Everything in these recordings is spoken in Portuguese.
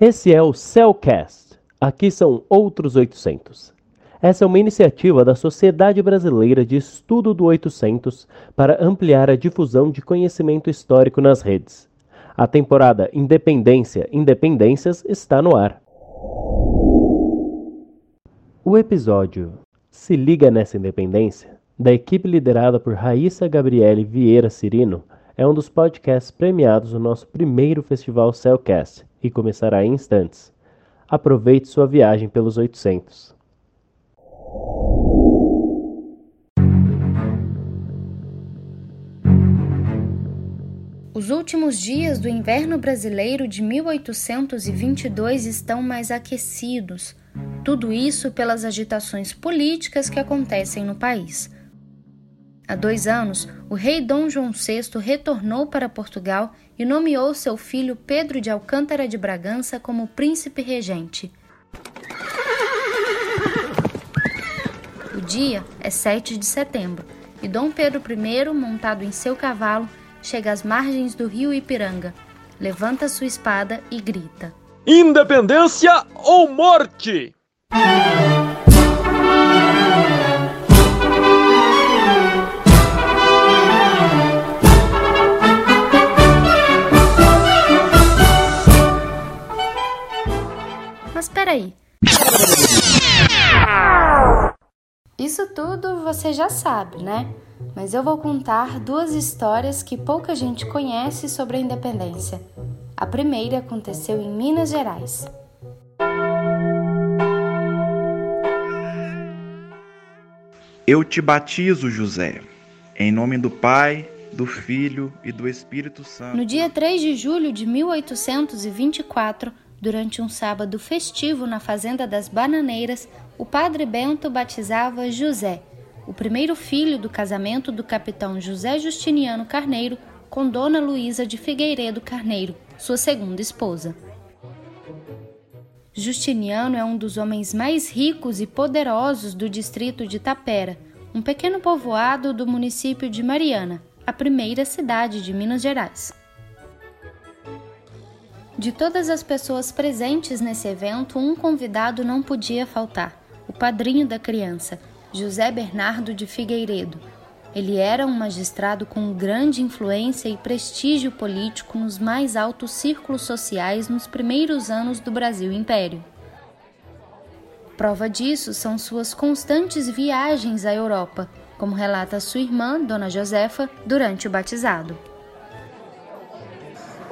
Esse é o Cellcast. Aqui são outros 800. Essa é uma iniciativa da Sociedade Brasileira de Estudo do 800 para ampliar a difusão de conhecimento histórico nas redes. A temporada Independência Independências está no ar. O episódio Se Liga Nessa Independência, da equipe liderada por Raíssa Gabriele Vieira Cirino, é um dos podcasts premiados no nosso primeiro festival Cellcast e começará em instantes. Aproveite sua viagem pelos 800. Os últimos dias do inverno brasileiro de 1822 estão mais aquecidos. Tudo isso pelas agitações políticas que acontecem no país. Há dois anos, o rei Dom João VI retornou para Portugal e nomeou seu filho Pedro de Alcântara de Bragança como príncipe regente. O dia é 7 de setembro e Dom Pedro I, montado em seu cavalo, chega às margens do rio Ipiranga, levanta sua espada e grita: Independência ou morte! Peraí. Isso tudo você já sabe, né? Mas eu vou contar duas histórias que pouca gente conhece sobre a independência. A primeira aconteceu em Minas Gerais. Eu te batizo, José, em nome do Pai, do Filho e do Espírito Santo. No dia 3 de julho de 1824, Durante um sábado festivo na Fazenda das Bananeiras, o padre Bento batizava José, o primeiro filho do casamento do capitão José Justiniano Carneiro com Dona Luísa de Figueiredo Carneiro, sua segunda esposa. Justiniano é um dos homens mais ricos e poderosos do distrito de Tapera, um pequeno povoado do município de Mariana, a primeira cidade de Minas Gerais. De todas as pessoas presentes nesse evento, um convidado não podia faltar: o padrinho da criança, José Bernardo de Figueiredo. Ele era um magistrado com grande influência e prestígio político nos mais altos círculos sociais nos primeiros anos do Brasil Império. Prova disso são suas constantes viagens à Europa, como relata sua irmã, Dona Josefa, durante o batizado.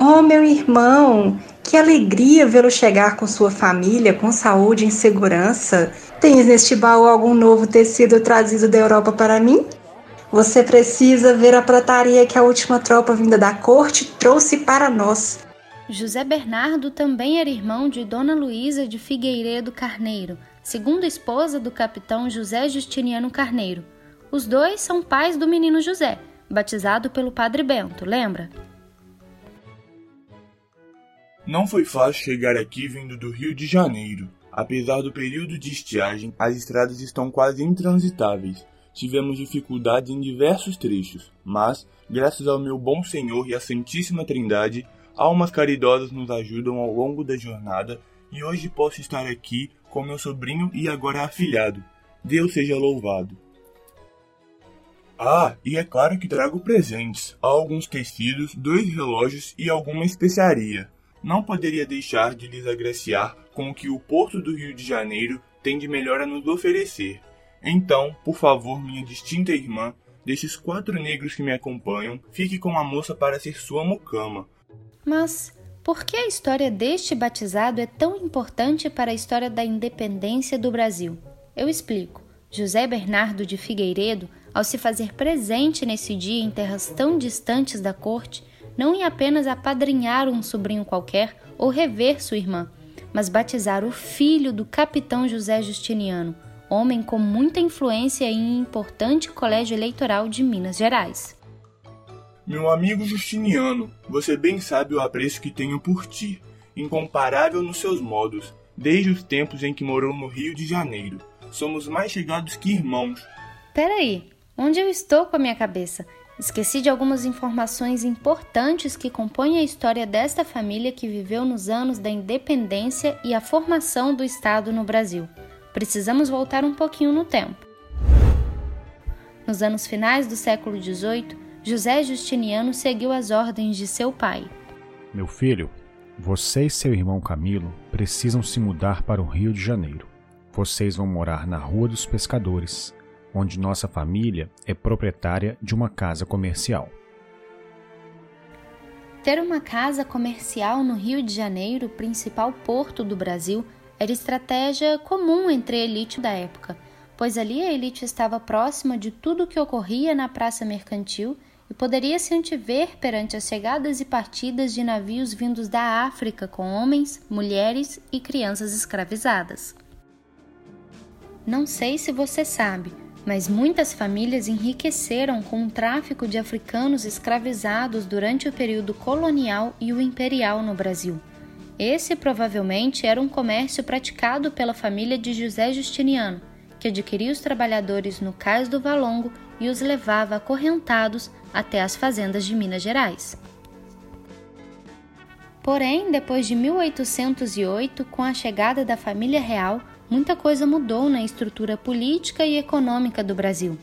Oh, meu irmão, que alegria vê-lo chegar com sua família, com saúde e segurança. Tens neste baú algum novo tecido trazido da Europa para mim? Você precisa ver a prataria que a última tropa vinda da corte trouxe para nós. José Bernardo também era irmão de Dona Luísa de Figueiredo Carneiro, segunda esposa do capitão José Justiniano Carneiro. Os dois são pais do menino José, batizado pelo padre Bento, lembra? Não foi fácil chegar aqui vindo do Rio de Janeiro. Apesar do período de estiagem, as estradas estão quase intransitáveis. Tivemos dificuldades em diversos trechos, mas, graças ao meu bom Senhor e à Santíssima Trindade, almas caridosas nos ajudam ao longo da jornada e hoje posso estar aqui com meu sobrinho e agora afilhado. Deus seja louvado. Ah, e é claro que trago presentes, alguns tecidos, dois relógios e alguma especiaria não poderia deixar de lhes agraciar com o que o Porto do Rio de Janeiro tem de melhor a nos oferecer. Então, por favor, minha distinta irmã, desses quatro negros que me acompanham, fique com a moça para ser sua mucama. Mas por que a história deste batizado é tão importante para a história da independência do Brasil? Eu explico. José Bernardo de Figueiredo, ao se fazer presente nesse dia em terras tão distantes da corte, não ia apenas apadrinhar um sobrinho qualquer ou rever sua irmã, mas batizar o filho do capitão José Justiniano, homem com muita influência em um importante colégio eleitoral de Minas Gerais. Meu amigo Justiniano, você bem sabe o apreço que tenho por ti, incomparável nos seus modos, desde os tempos em que morou no Rio de Janeiro. Somos mais chegados que irmãos. Peraí, onde eu estou com a minha cabeça? Esqueci de algumas informações importantes que compõem a história desta família que viveu nos anos da independência e a formação do Estado no Brasil. Precisamos voltar um pouquinho no tempo. Nos anos finais do século XVIII, José Justiniano seguiu as ordens de seu pai. Meu filho, você e seu irmão Camilo precisam se mudar para o Rio de Janeiro. Vocês vão morar na Rua dos Pescadores, onde nossa família é proprietária de uma casa comercial. Ter uma casa comercial no Rio de Janeiro, principal porto do Brasil, era estratégia comum entre a elite da época, pois ali a elite estava próxima de tudo o que ocorria na praça mercantil e poderia se antever perante as chegadas e partidas de navios vindos da África com homens, mulheres e crianças escravizadas. Não sei se você sabe, mas muitas famílias enriqueceram com o tráfico de africanos escravizados durante o período colonial e o imperial no Brasil. Esse provavelmente era um comércio praticado pela família de José Justiniano, que adquiria os trabalhadores no Cais do Valongo e os levava acorrentados até as fazendas de Minas Gerais. Porém, depois de 1808, com a chegada da família real, muita coisa mudou na estrutura política e econômica do Brasil.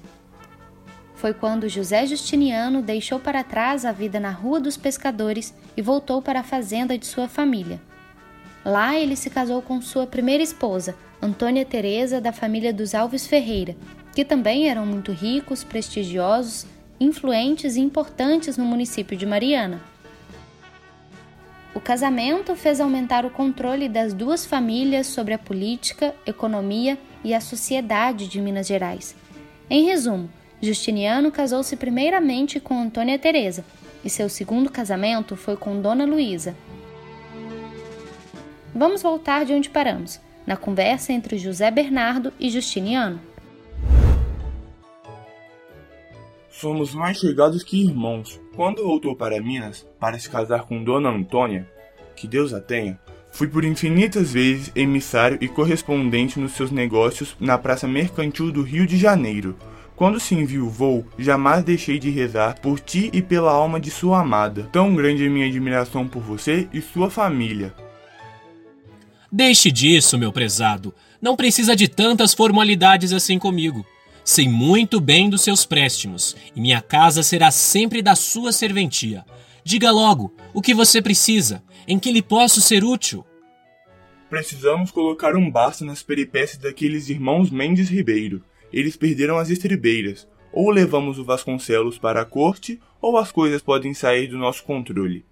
Foi quando José Justiniano deixou para trás a vida na Rua dos Pescadores e voltou para a fazenda de sua família. Lá ele se casou com sua primeira esposa, Antônia Teresa da família dos Alves Ferreira, que também eram muito ricos, prestigiosos, influentes e importantes no município de Mariana. O casamento fez aumentar o controle das duas famílias sobre a política, economia e a sociedade de Minas Gerais. Em resumo, Justiniano casou-se primeiramente com Antônia Teresa e seu segundo casamento foi com Dona Luísa. Vamos voltar de onde paramos, na conversa entre José Bernardo e Justiniano. Somos mais chegados que irmãos. Quando voltou para Minas para se casar com Dona Antônia, que Deus a tenha, fui por infinitas vezes emissário e correspondente nos seus negócios na Praça Mercantil do Rio de Janeiro. Quando se enviou, jamais deixei de rezar por ti e pela alma de sua amada. Tão grande é minha admiração por você e sua família. Deixe disso, meu prezado. Não precisa de tantas formalidades assim comigo. Sei muito bem dos seus préstimos, e minha casa será sempre da sua serventia. Diga logo o que você precisa, em que lhe posso ser útil. Precisamos colocar um basta nas peripécias daqueles irmãos Mendes Ribeiro. Eles perderam as estribeiras. Ou levamos o Vasconcelos para a corte, ou as coisas podem sair do nosso controle.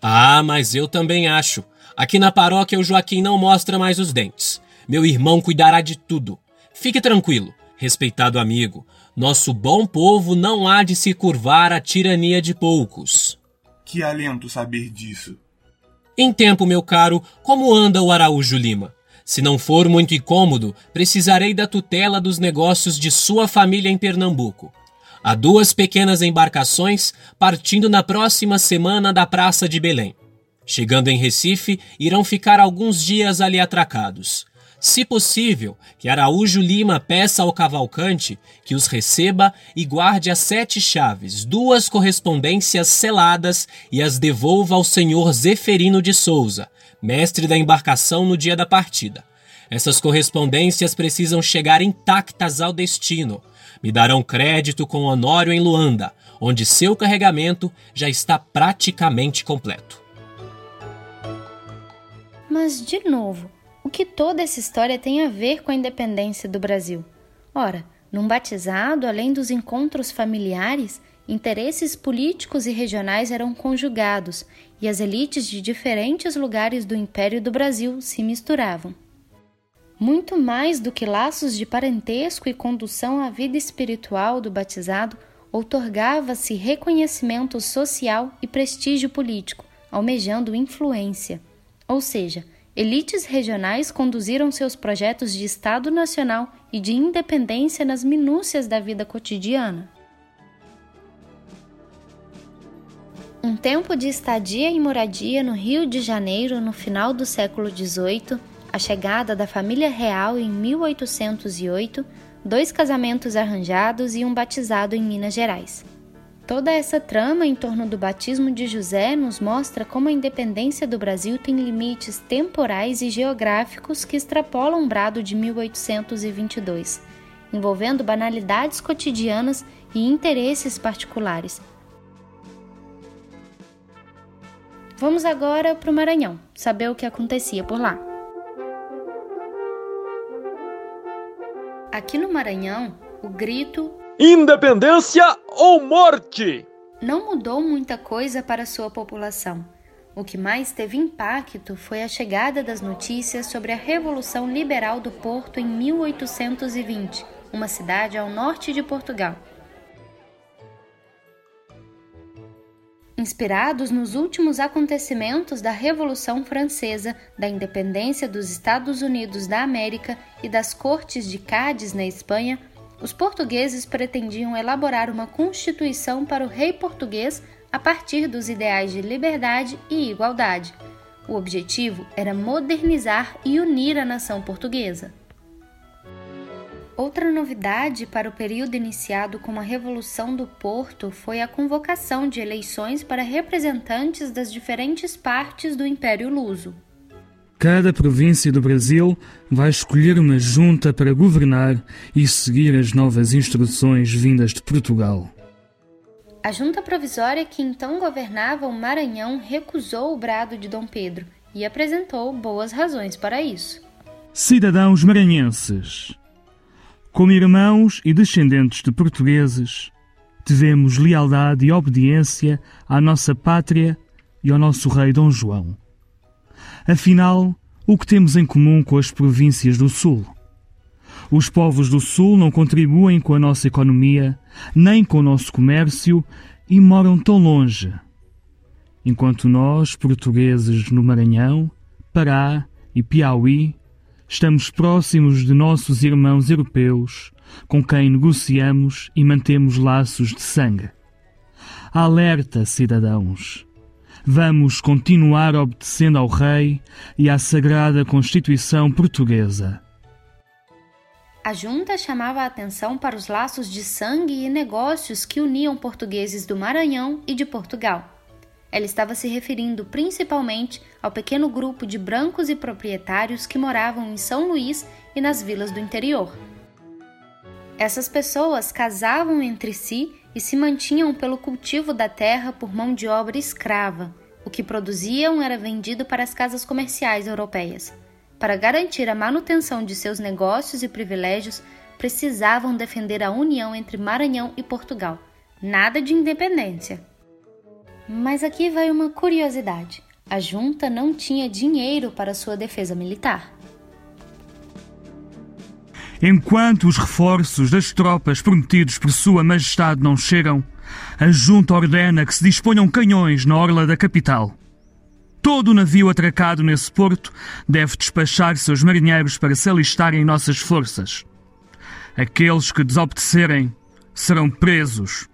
Ah, mas eu também acho. Aqui na paróquia o Joaquim não mostra mais os dentes. Meu irmão cuidará de tudo. Fique tranquilo respeitado amigo, nosso bom povo não há de se curvar à tirania de poucos. Que alento saber disso. Em tempo, meu caro, como anda o Araújo Lima? Se não for muito incômodo, precisarei da tutela dos negócios de sua família em Pernambuco. Há duas pequenas embarcações partindo na próxima semana da Praça de Belém. Chegando em Recife, irão ficar alguns dias ali atracados. Se possível, que Araújo Lima peça ao cavalcante que os receba e guarde as sete chaves, duas correspondências seladas e as devolva ao senhor Zeferino de Souza, mestre da embarcação no dia da partida. Essas correspondências precisam chegar intactas ao destino. Me darão crédito com Honório em Luanda, onde seu carregamento já está praticamente completo. Mas, de novo, o que toda essa história tem a ver com a independência do Brasil? Ora, num batizado, além dos encontros familiares, interesses políticos e regionais eram conjugados e as elites de diferentes lugares do Império do Brasil se misturavam. Muito mais do que laços de parentesco e condução à vida espiritual do batizado, outorgava-se reconhecimento social e prestígio político, almejando influência. Ou seja, Elites regionais conduziram seus projetos de Estado Nacional e de independência nas minúcias da vida cotidiana. Um tempo de estadia e moradia no Rio de Janeiro no final do século XVIII, a chegada da família real em 1808, dois casamentos arranjados e um batizado em Minas Gerais. Toda essa trama em torno do batismo de José nos mostra como a independência do Brasil tem limites temporais e geográficos que extrapolam o brado de 1822, envolvendo banalidades cotidianas e interesses particulares. Vamos agora para o Maranhão, saber o que acontecia por lá. Aqui no Maranhão, o grito Independência ou morte! Não mudou muita coisa para sua população. O que mais teve impacto foi a chegada das notícias sobre a Revolução Liberal do Porto em 1820, uma cidade ao norte de Portugal. Inspirados nos últimos acontecimentos da Revolução Francesa, da independência dos Estados Unidos da América e das Cortes de Cádiz na Espanha, os portugueses pretendiam elaborar uma constituição para o rei português a partir dos ideais de liberdade e igualdade. O objetivo era modernizar e unir a nação portuguesa. Outra novidade para o período iniciado com a Revolução do Porto foi a convocação de eleições para representantes das diferentes partes do Império Luso. Cada província do Brasil vai escolher uma junta para governar e seguir as novas instruções vindas de Portugal. A junta provisória que então governava o Maranhão recusou o brado de Dom Pedro e apresentou boas razões para isso. Cidadãos maranhenses, como irmãos e descendentes de portugueses, devemos lealdade e obediência à nossa pátria e ao nosso rei Dom João Afinal, o que temos em comum com as províncias do Sul? Os povos do Sul não contribuem com a nossa economia, nem com o nosso comércio e moram tão longe. Enquanto nós, portugueses no Maranhão, Pará e Piauí, estamos próximos de nossos irmãos europeus, com quem negociamos e mantemos laços de sangue. Alerta, cidadãos! Vamos continuar obedecendo ao Rei e à Sagrada Constituição Portuguesa. A junta chamava a atenção para os laços de sangue e negócios que uniam portugueses do Maranhão e de Portugal. Ela estava se referindo principalmente ao pequeno grupo de brancos e proprietários que moravam em São Luís e nas vilas do interior. Essas pessoas casavam entre si e se mantinham pelo cultivo da terra por mão de obra escrava. O que produziam era vendido para as casas comerciais europeias. Para garantir a manutenção de seus negócios e privilégios, precisavam defender a união entre Maranhão e Portugal. Nada de independência. Mas aqui vai uma curiosidade: a junta não tinha dinheiro para sua defesa militar. Enquanto os reforços das tropas prometidos por Sua Majestade não chegam, a Junta ordena que se disponham canhões na orla da capital. Todo o navio atracado nesse porto deve despachar seus marinheiros para se alistarem em nossas forças. Aqueles que desobedecerem serão presos.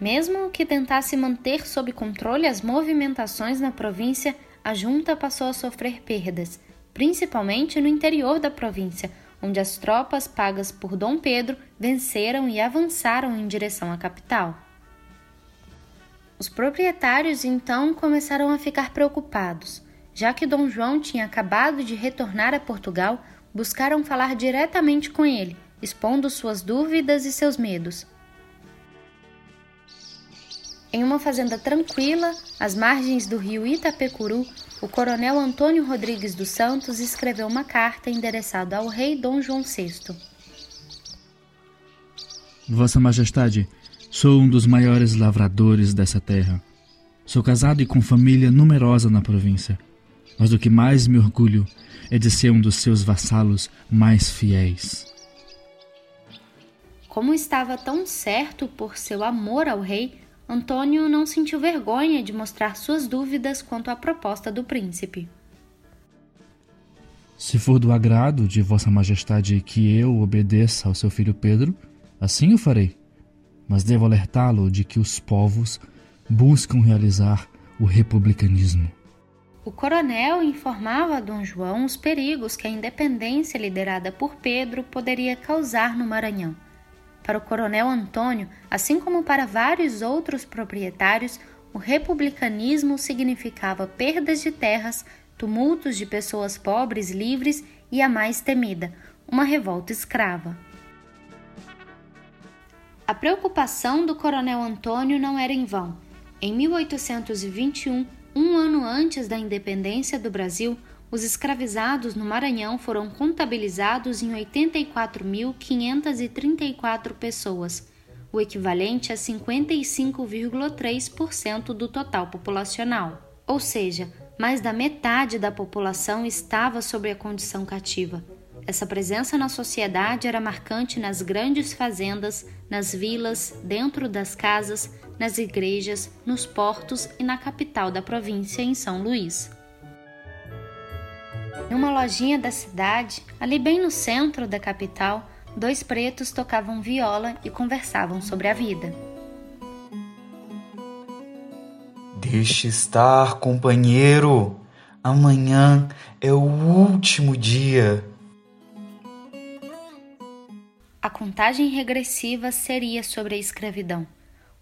Mesmo que tentasse manter sob controle as movimentações na província, a junta passou a sofrer perdas principalmente no interior da província, onde as tropas pagas por Dom Pedro venceram e avançaram em direção à capital. Os proprietários então começaram a ficar preocupados. Já que Dom João tinha acabado de retornar a Portugal, buscaram falar diretamente com ele, expondo suas dúvidas e seus medos. Em uma fazenda tranquila, às margens do rio Itapecuru, o coronel Antônio Rodrigues dos Santos escreveu uma carta endereçada ao rei Dom João VI. Vossa Majestade, sou um dos maiores lavradores dessa terra. Sou casado e com família numerosa na província. Mas o que mais me orgulho é de ser um dos seus vassalos mais fiéis. Como estava tão certo por seu amor ao rei, Antônio não sentiu vergonha de mostrar suas dúvidas quanto à proposta do príncipe. Se for do agrado de Vossa Majestade que eu obedeça ao seu filho Pedro, assim o farei. Mas devo alertá-lo de que os povos buscam realizar o republicanismo. O coronel informava a Dom João os perigos que a independência liderada por Pedro poderia causar no Maranhão. Para o coronel Antônio, assim como para vários outros proprietários, o republicanismo significava perdas de terras, tumultos de pessoas pobres livres e a mais temida, uma revolta escrava. A preocupação do coronel Antônio não era em vão. Em 1821, um ano antes da independência do Brasil, os escravizados no Maranhão foram contabilizados em 84.534 pessoas, o equivalente a 55,3% do total populacional. Ou seja, mais da metade da população estava sob a condição cativa. Essa presença na sociedade era marcante nas grandes fazendas, nas vilas, dentro das casas, nas igrejas, nos portos e na capital da província, em São Luís. Em uma lojinha da cidade, ali bem no centro da capital, dois pretos tocavam viola e conversavam sobre a vida. Deixe estar, companheiro. Amanhã é o último dia. A contagem regressiva seria sobre a escravidão.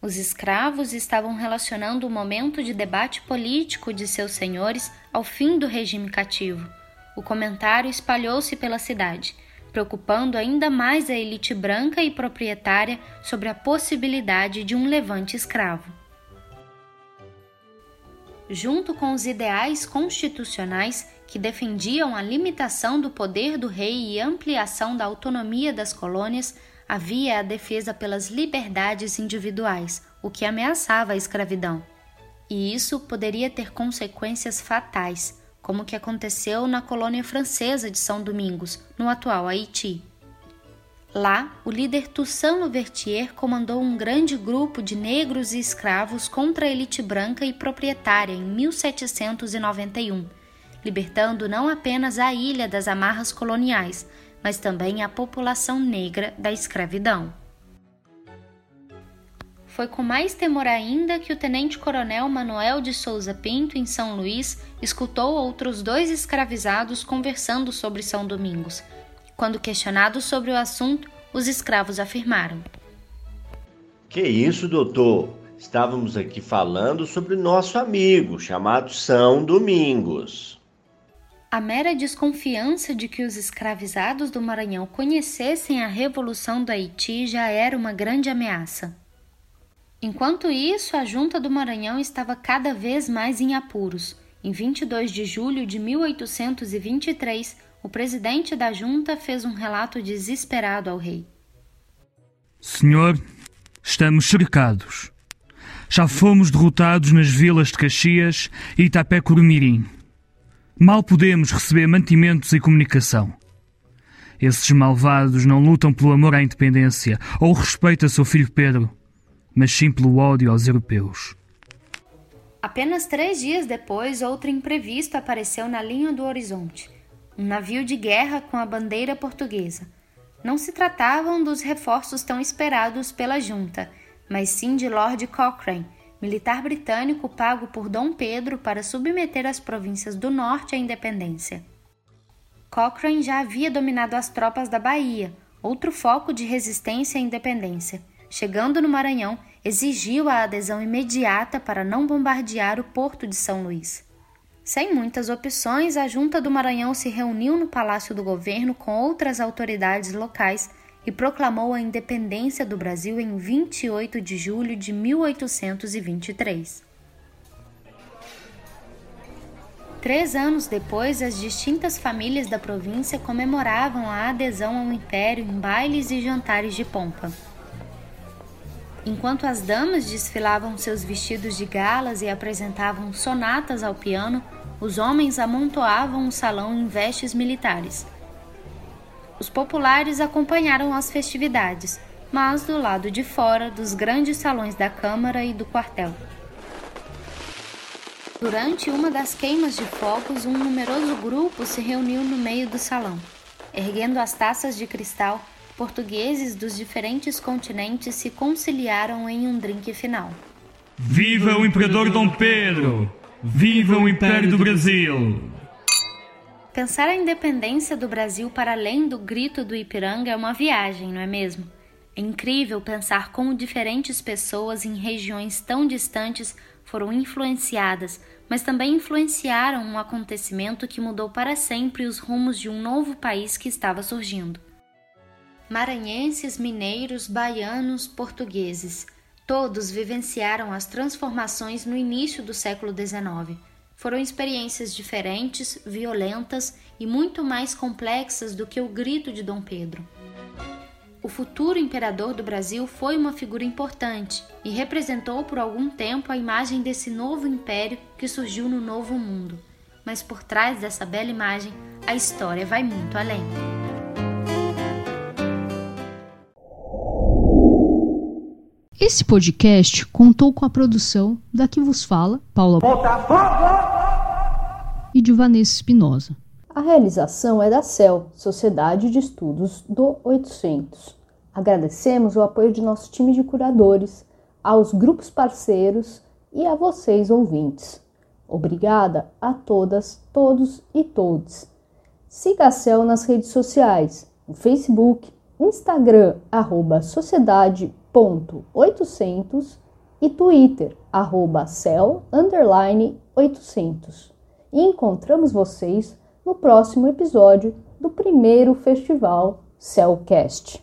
Os escravos estavam relacionando o momento de debate político de seus senhores ao fim do regime cativo. O comentário espalhou-se pela cidade, preocupando ainda mais a elite branca e proprietária sobre a possibilidade de um levante escravo. Junto com os ideais constitucionais que defendiam a limitação do poder do rei e ampliação da autonomia das colônias, havia a defesa pelas liberdades individuais, o que ameaçava a escravidão. E isso poderia ter consequências fatais como o que aconteceu na colônia francesa de São Domingos, no atual Haiti. Lá, o líder Toussaint Louverture comandou um grande grupo de negros e escravos contra a elite branca e proprietária em 1791, libertando não apenas a ilha das amarras coloniais, mas também a população negra da escravidão. Foi com mais temor ainda que o tenente-coronel Manuel de Souza Pinto, em São Luís, escutou outros dois escravizados conversando sobre São Domingos. Quando questionados sobre o assunto, os escravos afirmaram: Que isso, doutor? Estávamos aqui falando sobre nosso amigo, chamado São Domingos. A mera desconfiança de que os escravizados do Maranhão conhecessem a Revolução do Haiti já era uma grande ameaça. Enquanto isso, a Junta do Maranhão estava cada vez mais em apuros. Em 22 de julho de 1823, o presidente da junta fez um relato desesperado ao rei. Senhor, estamos cercados. Já fomos derrotados nas vilas de Caxias e Itapé-Curumirim. Mal podemos receber mantimentos e comunicação. Esses malvados não lutam pelo amor à independência ou respeito a seu filho Pedro mas sim pelo ódio aos europeus. Apenas três dias depois, outro imprevisto apareceu na linha do horizonte: um navio de guerra com a bandeira portuguesa. Não se tratavam dos reforços tão esperados pela junta, mas sim de Lord Cochrane, militar britânico pago por Dom Pedro para submeter as províncias do norte à independência. Cochrane já havia dominado as tropas da Bahia, outro foco de resistência à independência chegando no Maranhão, exigiu a adesão imediata para não bombardear o porto de São Luís. Sem muitas opções, a Junta do Maranhão se reuniu no Palácio do Governo com outras autoridades locais e proclamou a independência do Brasil em 28 de julho de 1823. Três anos depois, as distintas famílias da província comemoravam a adesão ao Império em bailes e jantares de pompa. Enquanto as damas desfilavam seus vestidos de galas e apresentavam sonatas ao piano, os homens amontoavam o salão em vestes militares. Os populares acompanharam as festividades, mas do lado de fora dos grandes salões da Câmara e do quartel. Durante uma das queimas de fogos, um numeroso grupo se reuniu no meio do salão. Erguendo as taças de cristal, portugueses dos diferentes continentes se conciliaram em um drink final. Viva o Imperador Dom Pedro! Viva o Império do Brasil! Pensar a independência do Brasil para além do grito do Ipiranga é uma viagem, não é mesmo? É incrível pensar como diferentes pessoas em regiões tão distantes foram influenciadas, mas também influenciaram um acontecimento que mudou para sempre os rumos de um novo país que estava surgindo. Maranhenses, mineiros, baianos, portugueses, todos vivenciaram as transformações no início do século XIX. Foram experiências diferentes, violentas e muito mais complexas do que o grito de Dom Pedro o futuro imperador do Brasil foi uma figura importante e representou por algum tempo a imagem desse novo império que surgiu no Novo Mundo. Mas por trás dessa bela imagem, a história vai muito além. Esse podcast contou com a produção da que vos fala, Paula e de Vanessa Espinosa. A realização é da CEL, Sociedade de Estudos do 800. Agradecemos o apoio de nosso time de curadores, aos grupos parceiros e a vocês ouvintes. Obrigada a todas, todos e todes. Siga a CEL nas redes sociais, no Facebook, Instagram, arroba sociedade.800 e Twitter, arroba cel, underline 800. E encontramos vocês no próximo episódio do primeiro festival Cellcast.